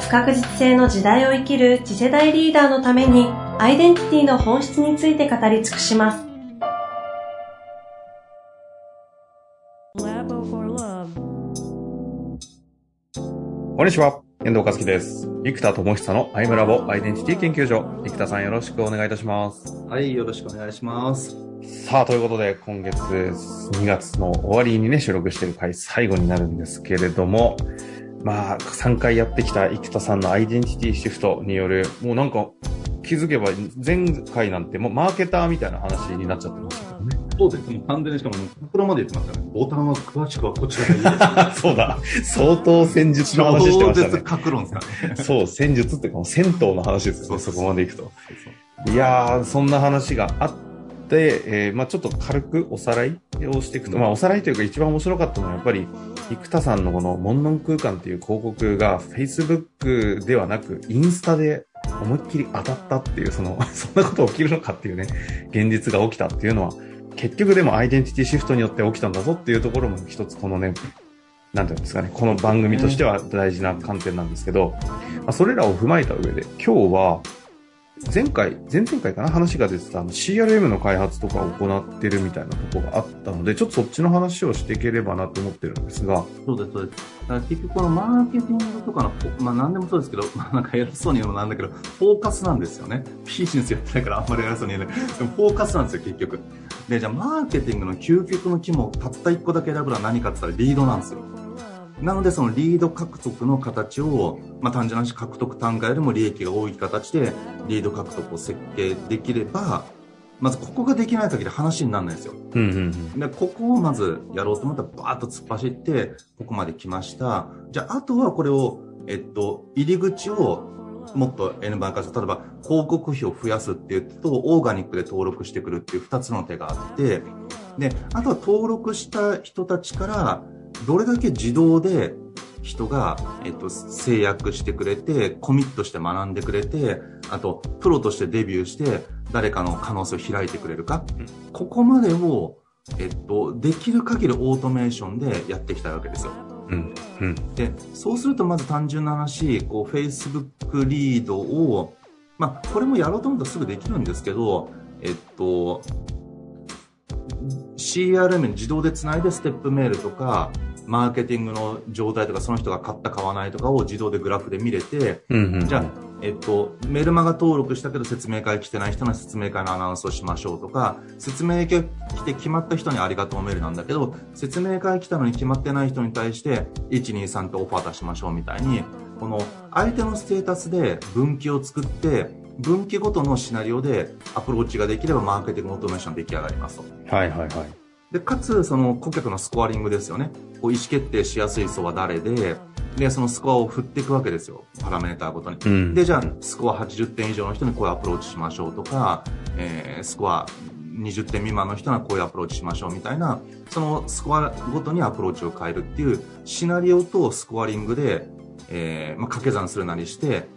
不確実性の時代を生きる次世代リーダーのためにアイデンティティの本質について語り尽くしますこんにちは。遠藤和樹です。生田智久のアイムラボアイデンティティ研究所。生田さんよろしくお願いいたします。はい、よろしくお願いします。さあ、ということで、今月2月の終わりにね、収録している回最後になるんですけれども、まあ、3回やってきた生田さんのアイデンティティシフトによる、もうなんか、気づけば前回なんてもうマーケターみたいな話になっちゃってましたけどね。そうですね。完全にしか？も、プロまで言ってますからね。ボタンは詳しくはこちらがいいです。そうだ。相当戦術の話してましたね。超絶格論ですからね。そう、戦術っていうかもう銭湯の話ですよね、そこまで行くと。いやー、そんな話があって、えーまあちょっと軽くおさらいをしていくと、まあおさらいというか一番面白かったのはやっぱり、生田さんのこのモンノン空間っていう広告が Facebook ではなくインスタで思いっきり当たったっていう、その、そんなこと起きるのかっていうね、現実が起きたっていうのは、結局でもアイデンティティシフトによって起きたんだぞっていうところも一つこのね、なんていうんですかね、この番組としては大事な観点なんですけど、まあ、それらを踏まえた上で、今日は、前回、前々回かな？話が出てたあの CRM の開発とかを行ってるみたいなところがあったので、ちょっとそっちの話をしていければなと思ってるんですが、そうです、そうです。だから結局このマーケティングとかの、まあ何でもそうですけど、ま あなんか偉そうに言うのもなんだけど、フォーカスなんですよね。ビジネスやってないからあんまり偉そうに言えない。でもフォーカスなんですよ、結局。で、じゃあマーケティングの究極の肝をたった一個だけ選ぶのは何かって言ったらリードなんですよ。なのでそのリード獲得の形を、まあ単純な話獲得単価よりも利益が多い形でリード獲得を設計できれば、まずここができない限り話にならないんですよ。うんうんうん。で、ここをまずやろうと思ったらバーッと突っ走って、ここまで来ました。じゃあ、あとはこれを、えっと、入り口をもっと N 番化する。例えば、広告費を増やすっていうと、オーガニックで登録してくるっていう二つの手があって、で、あとは登録した人たちから、どれだけ自動で人が、えっと、制約してくれて、コミットして学んでくれて、あと、プロとしてデビューして、誰かの可能性を開いてくれるか。ここまでを、えっと、できる限りオートメーションでやっていきたいわけですよ。うんうん。で、そうするとまず単純な話、こう、Facebook リードを、まあ、これもやろうと思ったらすぐできるんですけど、えっと、CRM に自動でつないでステップメールとか、マーケティングの状態とか、その人が買った買わないとかを自動でグラフで見れて、うんうん。じゃあ、えっと、メルマガ登録したけど説明会来てない人の説明会のアナウンスをしましょうとか、説明会来て決まった人にありがとうメールなんだけど、説明会来たのに決まってない人に対して、123とオファー出しましょうみたいに、この相手のステータスで分岐を作って、分岐ごとのシナリオでアプローチができればマーケティングオートメーション出来上がりますと。はいはいはい。で、かつ、その顧客のスコアリングですよね。こう意思決定しやすい層は誰で、で、そのスコアを振っていくわけですよ。パラメーターごとに。うん。で、じゃあ、スコア80点以上の人にこういうアプローチしましょうとか、えー、スコア20点未満の人にはこういうアプローチしましょうみたいな、そのスコアごとにアプローチを変えるっていうシナリオとスコアリングで、えー、まあ、掛け算するなりして、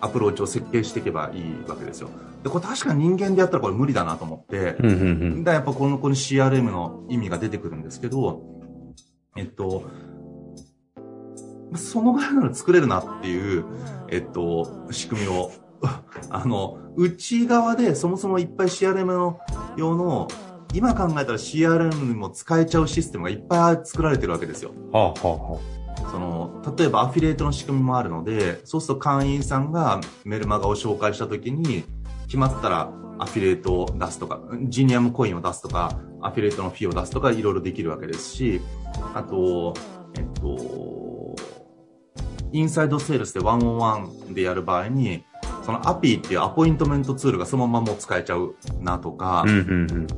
アプローチを設計していけばいいわけですよ。で、これ確かに人間でやったらこれ無理だなと思って、うんうんうん。だからやっぱこのこの CRM の意味が出てくるんですけど、えっと、そのぐらいなら作れるなっていう、えっと、仕組みを、あの、内側でそもそもいっぱい CRM の用の、今考えたら CRM にも使えちゃうシステムがいっぱい作られてるわけですよ。はあはあはその、例えばアフィリエイトの仕組みもあるので、そうすると会員さんがメルマガを紹介したときに、決まったらアフィリエイトを出すとか、ジニアムコインを出すとか、アフィリエイトのフィーを出すとか、いろいろできるわけですし、あと、えっと、インサイドセールスでワンオンワンでやる場合に、そのアピーっていうアポイントメントツールがそのままもう使えちゃうなとか。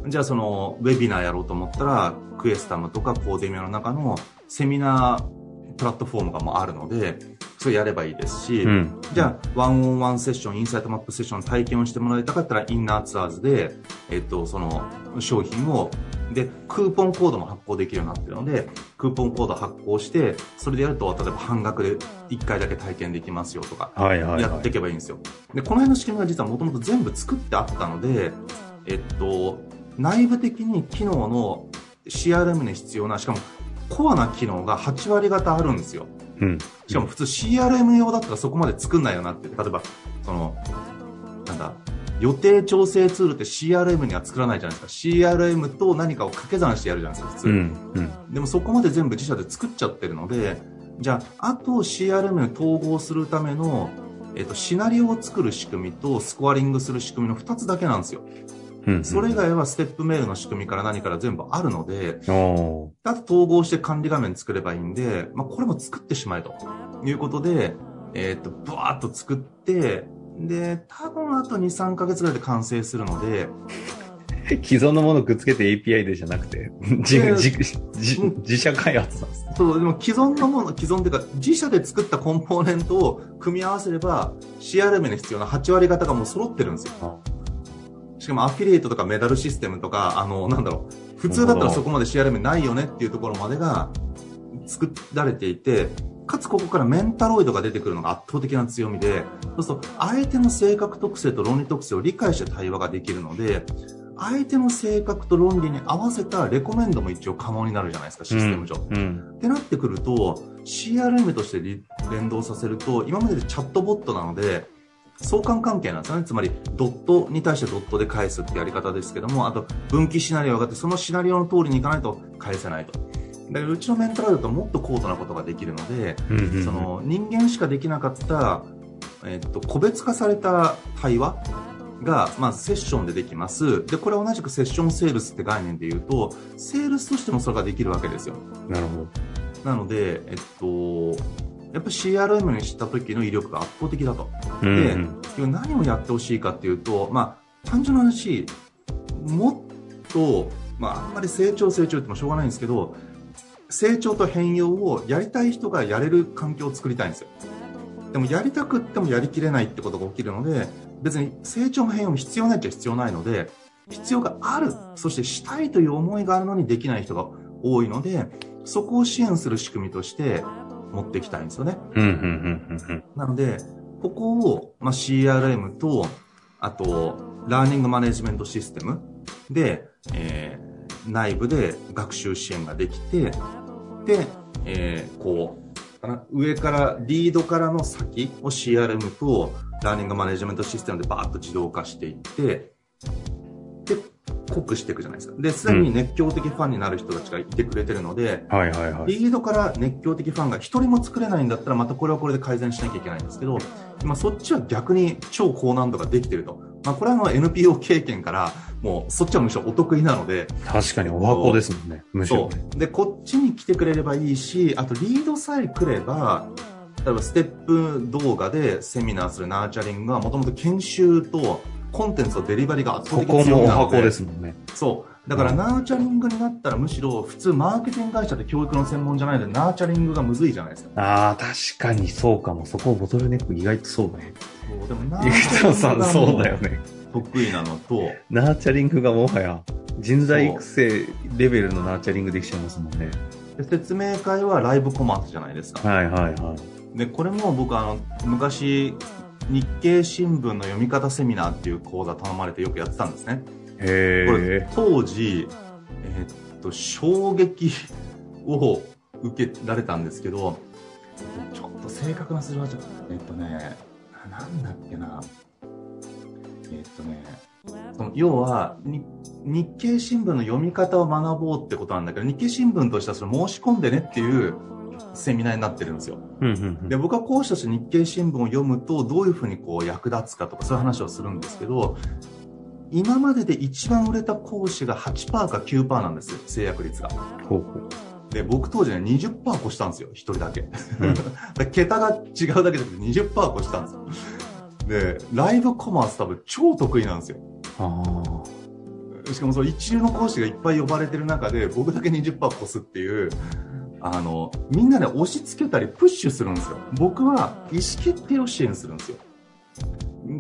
じゃあそのウェビナーやろうと思ったら、クエスタムとかコーデミアの中のセミナープラットフォームがもうあるので、それやればいいですし、うん。じゃあ、ワンオンワンセッション、インサイトマップセッションの体験をしてもらいたかったら、インナーツアーズで、えっと、その商品を、で、クーポンコードも発行できるようになってるので、クーポンコード発行して、それでやると、例えば半額で1回だけ体験できますよとか。やっていけばいいんですよ。で、この辺の仕組みが実はもともと全部作ってあったので、えっと、内部的に機能の CRM に必要な、しかもコアな機能が8割方あるんですよ。うん。しかも普通 CRM 用だったらそこまで作んないよなって。例えば、その、なんだ、予定調整ツールって CRM には作らないじゃないですか。CRM と何かを掛け算してやるじゃないですか、普通。うん。うん。でもそこまで全部自社で作っちゃってるので、じゃあ、あと CRM に統合するための、えっと、シナリオを作る仕組みとスコアリングする仕組みの2つだけなんですよ。うん。それ以外はステップメールの仕組みから何から全部あるので、あと統合して管理画面作ればいいんで、まあ、これも作ってしまえということで、えっ、と、ブワーッと作って、で、多分あと2、3ヶ月ぐらいで完成するので、既存のものをくっつけて API でじゃなくて、自自社開発なんですね。そう、でも既存のもの、既存っていうか、自社で作ったコンポーネントを組み合わせれば、CRM に必要な8割方がもう揃ってるんですよ。しかもアフィリエイトとかメダルシステムとか、あの、なんだろう、普通だったらそこまで CRM ないよねっていうところまでが作られていて、かつここからメンタロイドが出てくるのが圧倒的な強みで、そうすると相手の性格特性と論理特性を理解して対話ができるので、相手の性格と論理に合わせたレコメンドも一応可能になるじゃないですか、システム上。うん。ってなってくると CRM としてり連動させると今まででチャットボットなので相関関係なんですよねつまりドットに対してドットで返すってやり方ですけどもあと分岐シナリオがあってそのシナリオの通りにいかないと返せないとだからうちのメンタルだともっと高度なことができるので、うんうんうんその人間しかできなかった、えっと、個別化された対話が、まあ、セッションでできます。で、これは同じくセッションセールスって概念で言うと、セールスとしてもそれができるわけですよ。なるほど。なので、えっと、やっぱ CRM にした時の威力が圧倒的だと。うんで何をやってほしいかっていうと、まあ、単純な話、もっと、まあ、あんまり成長成長言ってもしょうがないんですけど、成長と変容をやりたい人がやれる環境を作りたいんですよ。でもやりたくってもやりきれないってことが起きるので、別に成長も変容も必要ないっちゃ必要ないので、必要がある、そしてしたいという思いがあるのにできない人が多いので、そこを支援する仕組みとして持っていきたいんですよね。なので、ここを、まあ、CRM と、あと、ラーニングマネジメントシステムで、えー内部で学習支援ができて、で、えーこう、上から、リードからの先を CRM とラーニングマネジメントシステムでバーッと自動化していって、で、濃くしていくじゃないですか。で、すでに熱狂的ファンになる人たちがいてくれてるので、はいはいはい。リードから熱狂的ファンが一人も作れないんだったらまたこれはこれで改善しなきゃいけないんですけど、まあ、そっちは逆に超高難度ができてると。まあ、これはあの NPO 経験からもうそっちはむしろお得意なので、確かにお箱ですもんね。むしろ。で、こっちに来てくれればいいし、あとリードさえ来れば、例えばステップ動画でセミナーするナーチャリングはもともと研修とコンテンツのデリバリーが圧倒的に強みなので。箱ですもんね。そう。だから、ナーチャリングになったら、むしろ、普通、マーケティング会社って教育の専門じゃないので、ナーチャリングがむずいじゃないですか。ああ、確かにそうかも。そこボトルネック意外とそうね。そうでも、ナーチャリングがそうだよね。得意なのと、ナーチャリングがもはや人材育成レベルのナーチャリングできちゃいますもんね。で説明会はライブコマースじゃないですか。はいはいはい。で、これも僕、あの、昔、日経新聞の読み方セミナーっていう講座頼まれてよくやってたんですね。これ。当時、えーっと、衝撃を受けられたんですけど、ちょっと正確な数字はちょっと、えーっとね、なんだっけな、えーっとね、その要はに日経新聞の読み方を学ぼうってことなんだけど、日経新聞としてはそれ申し込んでねっていうセミナーになってるんですよ。で、僕は講師として日経新聞を読むと、どういうふうにこう役立つかとかそういう話をするんですけど、今までで一番売れた講師が8%か9%なんですよ、制約率が。ほうほで、僕当時ね、20%越したんですよ、一人だけ。うん 桁が違うだけじゃなくて20%越したんですよ。で、ライブコマース多分超得意なんですよ。しかもその一流の講師がいっぱい呼ばれてる中で、僕だけ20%越すっていう、あの、みんなね、押し付けたりプッシュするんですよ。僕は意思決定を支援するんですよ。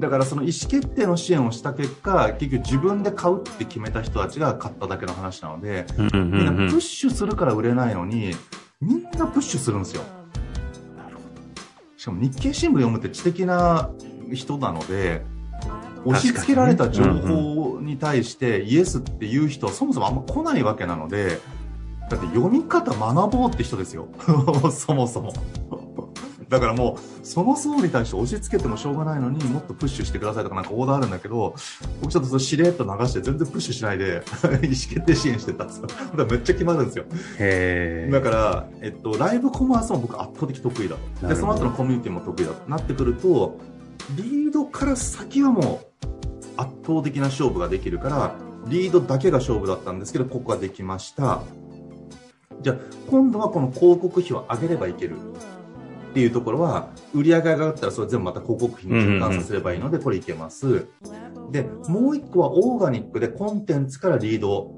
だからその意思決定の支援をした結果、結局自分で買うって決めた人たちが買っただけの話なので、みんなうんプッシュするから売れないのに、みんなプッシュするんですよ。しかも日経新聞読むって知的な人なので、押し付けられた情報に対してイエスっていう人はそもそもあんま来ないわけなので、だって読み方学ぼうって人ですよ。そもそも。だからもう、その層に対して押し付けてもしょうがないのにもっとプッシュしてくださいとかなんかオーダーあるんだけど、僕ちょっとそれしれっと流して全然プッシュしないで 意思決定支援してたんですよ。だからめっちゃ決まるんですよ。だから、えっと、ライブコマースも僕圧倒的得意だと。で、その後のコミュニティも得意だとなってくると、リードから先はもう圧倒的な勝負ができるから、リードだけが勝負だったんですけど、ここができました。じゃあ、今度はこの広告費を上げればいける。っていうところは、売り上げが上がったらそれ全部また広告費に循環させればいいので、これいけます。で、もう一個はオーガニックでコンテンツからリード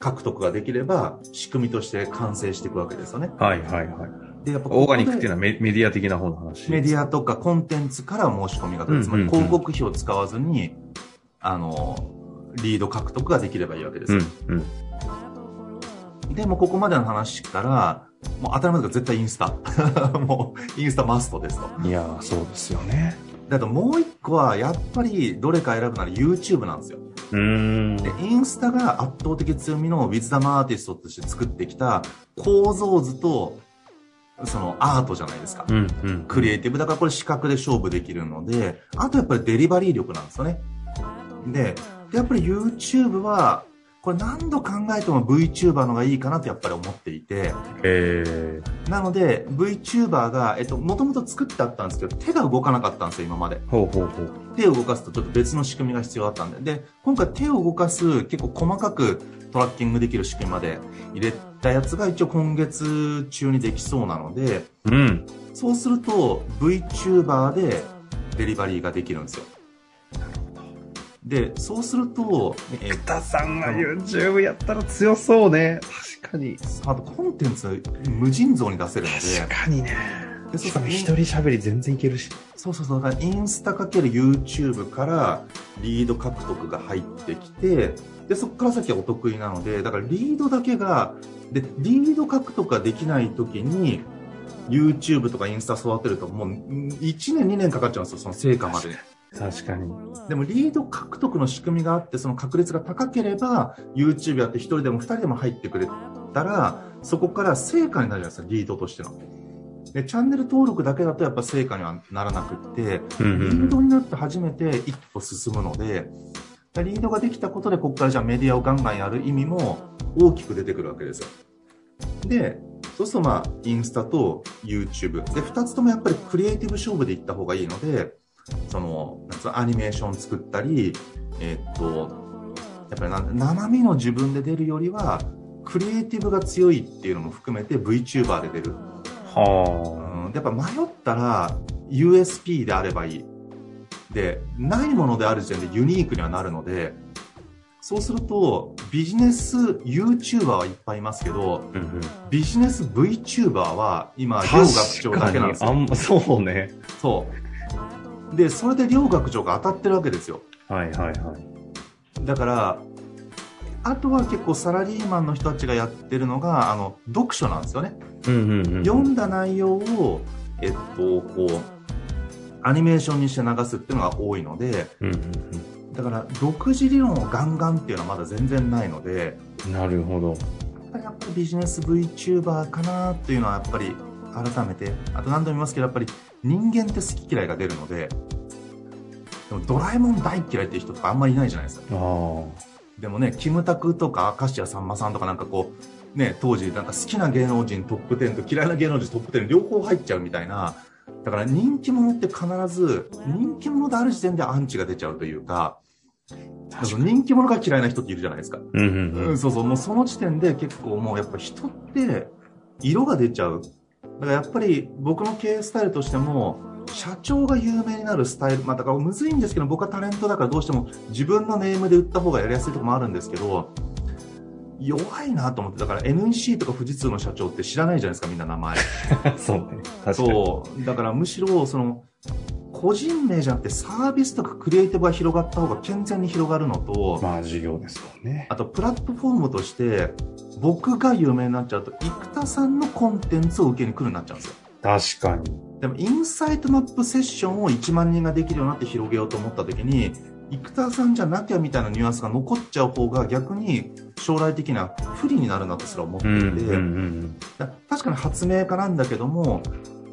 獲得ができれば、仕組みとして完成していくわけですよね。はいはいはい。で、やっぱオーガニックっていうののはメメディア的な方の話。メディアとかコンテンツから申し込みがうんうんうんつまり広告費を使わずに、あの、リード獲得ができればいいわけですよ。うんうん。でもここまでの話から、もう当たり前だけど絶対インスタ。もう、インスタマストですと。いやー、そうですよね。だともう一個は、やっぱりどれか選ぶなら YouTube なんですよ。うーん。で、インスタが圧倒的強みのウィズダムアーティストとして作ってきた構造図と、そのアートじゃないですか。うんうん。クリエイティブだからこれ視覚で勝負できるので、あとやっぱりデリバリー力なんですよね。で、でやっぱり YouTube は、これ何度考えても VTuber のがいいかなとやっぱり思っていて、えなので VTuber が、えっと、もともと作ってあったんですけど、手が動かなかったんですよ、今まで。ー、ほうほうほう。手を動かすとちょっと別の仕組みが必要だったんで。で、今回手を動かす結構細かくトラッキングできる仕組みまで入れたやつが一応今月中にできそうなので、うん。そうすると VTuber でデリバリーができるんですよ。で、そうすると、え生田さんが YouTube やったら強そうね。確かに。あとコンテンツ無尽蔵に出せるので、確かにね。でそう一人喋り全然いけるし。そうそうそう、だからインスタかける YouTube からリード獲得が入ってきて、で、そこから先はお得意なので、だからリードだけが、で、リード獲得ができないときに、YouTube とかインスタ育てるともう1年2年かかっちゃうんですよ、その成果までに。確かに。でもリード獲得の仕組みがあって、その確率が高ければ、YouTube やって1人でも2人でも入ってくれたら、そこから成果になるじゃないですか、リードとしての。で、チャンネル登録だけだとやっぱ成果にはならなくって、うんリードになって初めて一歩進むので、リードができたことで、ここからじゃあメディアをガンガンやる意味も大きく出てくるわけですよ。で、そうするとまあ、インスタと YouTube。で、二つともやっぱりクリエイティブ勝負でいった方がいいので、その、アニメーション作ったり、えーっと、やっぱりな生身の自分で出るよりは、クリエイティブが強いっていうのも含めて VTuber で出る。はうん、やっぱ迷ったら USP であればいい。で、ないものである時点でユニークにはなるので、そうするとビジネス YouTuber はいっぱいいますけど、あ。うんうん。ビジネス VTuber は今、両学長だけなんですよ。あんま、そうね。そう。で、それで両学長が当たってるわけですよ。はいはいはい。だから、あとは結構サラリーマンの人たちがやってるのが、あの、読書なんですよね。うんうんうん。読んだ内容を、えっと、こう、アニメーションにして流すっていうのが多いので、うんうんだから、独自理論をガンガンっていうのはまだ全然ないので、うん。なるほど。やっぱりやっぱりビジネス VTuber かなっていうのはやっぱり改めて、あと何度も言いますけど、やっぱり人間って好き嫌いが出るので、でもドラえもん大嫌いっていう人とかあんまりいないじゃないですか。でもね、キムタクとか明石家さんまさんとかなんかこう、ね、当時なんか好きな芸能人トップ10と嫌いな芸能人トップ10両方入っちゃうみたいな、だから人気者って必ず、人気者である時点でアンチが出ちゃうというか、人気者が嫌いな人っているじゃないですか。うんうんう。うんん、そうそう、もうその時点で結構もうやっぱ人って色が出ちゃう。だからやっぱり僕の経営スタイルとしても、社長が有名になるスタイル、まあだからむずいんですけど、僕はタレントだからどうしても自分のネームで売った方がやりやすいところもあるんですけど、弱いなと思って、だから NEC とか富士通の社長って知らないじゃないですか、みんな名前。そうね。確かに。そう。だからむしろ、その、個人名じゃなくてサービスとかクリエイティブが広がった方が健全に広がるのと、まあ、事業ですもんね。あとプラットフォームとして、僕が有名になっちゃうと、生田さんのコンテンツを受けに来るようになっちゃうんですよ。確かに。でも、インサイトマップセッションを1万人ができるようになって広げようと思った時に、生田さんじゃなきゃみたいなニュアンスが残っちゃう方が逆に将来的な不利になるなとすら思っていて、うんうんうん。だ確かに発明家なんだけども、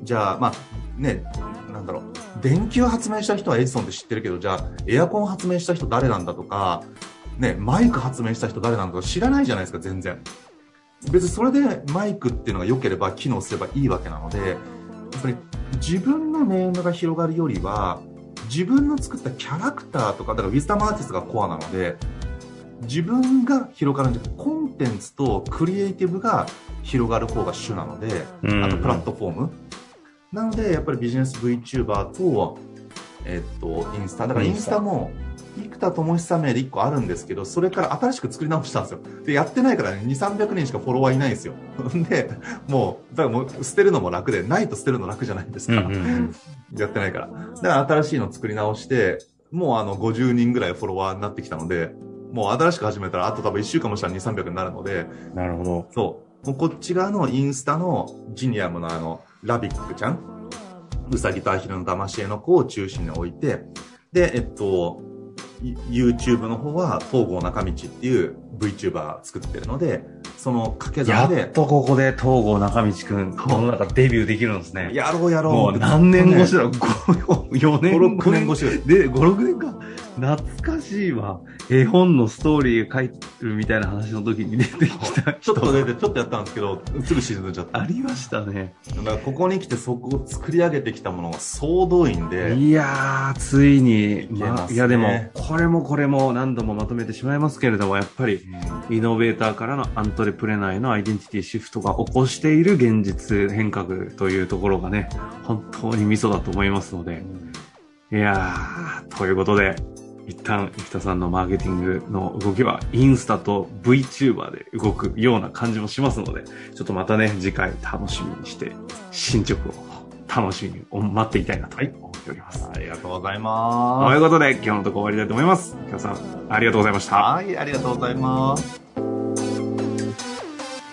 じゃあ、まあ、ね、なんだろう、電球発明した人はエジソンって知ってるけど、じゃあ、エアコン発明した人誰なんだとか、ね、マイク発明した人誰なんだとか知らないじゃないですか、全然。別にそれでマイクっていうのが良ければ機能すればいいわけなので、やっぱり自分のネームが広がるよりは、自分の作ったキャラクターとか、だからウィズダムアーティストがコアなので、自分が広がるんじゃなくて、コンテンツとクリエイティブが広がる方が主なので、うんあとプラットフォーム。なので、やっぱりビジネス VTuber と、えっと、インスタ。だからインスタも、生田智久名で1個あるんですけど、それから新しく作り直したんですよ。で、やってないからね、2、300人しかフォロワーいないんですよ。で、もう、だからもう捨てるのも楽で、ないと捨てるの楽じゃないですか。うんうんうんやってないから。だから新しいの作り直して、もうあの50人ぐらいフォロワーになってきたので、もう新しく始めたら、あと多分1週間もしたら2、300になるので、なるほど。そう。もうこっち側のインスタのジニアムのあの、ラビックちゃん、うさぎとアヒルの騙し絵の子を中心に置いて、で、えっと、い YouTube の方は東郷中道っていう VTuber 作ってるので、その掛けや算でっ、とここで東郷中道くん、世の中デビューできるんですね。やろうやろう。もう何年越しだだろう ?5、4年5 6年越しで、5、6年か。懐かしいわ。絵本のストーリー書いてるみたいな話の時に出てきたちょ人。っと出て、ちょっとやったんですけど、すぐ沈んじゃった。ありましたね。だからここに来てそこを作り上げてきたものが総動員で、いやー、ついに、けますねいやでも、これもこれも何度もまとめてしまいますけれども、やっぱり、イノベーターからのアントレプレナーへのアイデンティティシフトが起こしている現実変革というところがね、本当にミソだと思いますので、いやー、ということで、一旦、生田さんのマーケティングの動きは、インスタと VTuber で動くような感じもしますので、ちょっとまたね、次回楽しみにして、進捗を楽しみに待っていたいなと思っております。ありがとうございとまいうことで、今日のところ終わりたいと思います。生田さん、ありがとうございましす。た。はい、ありがとうございます。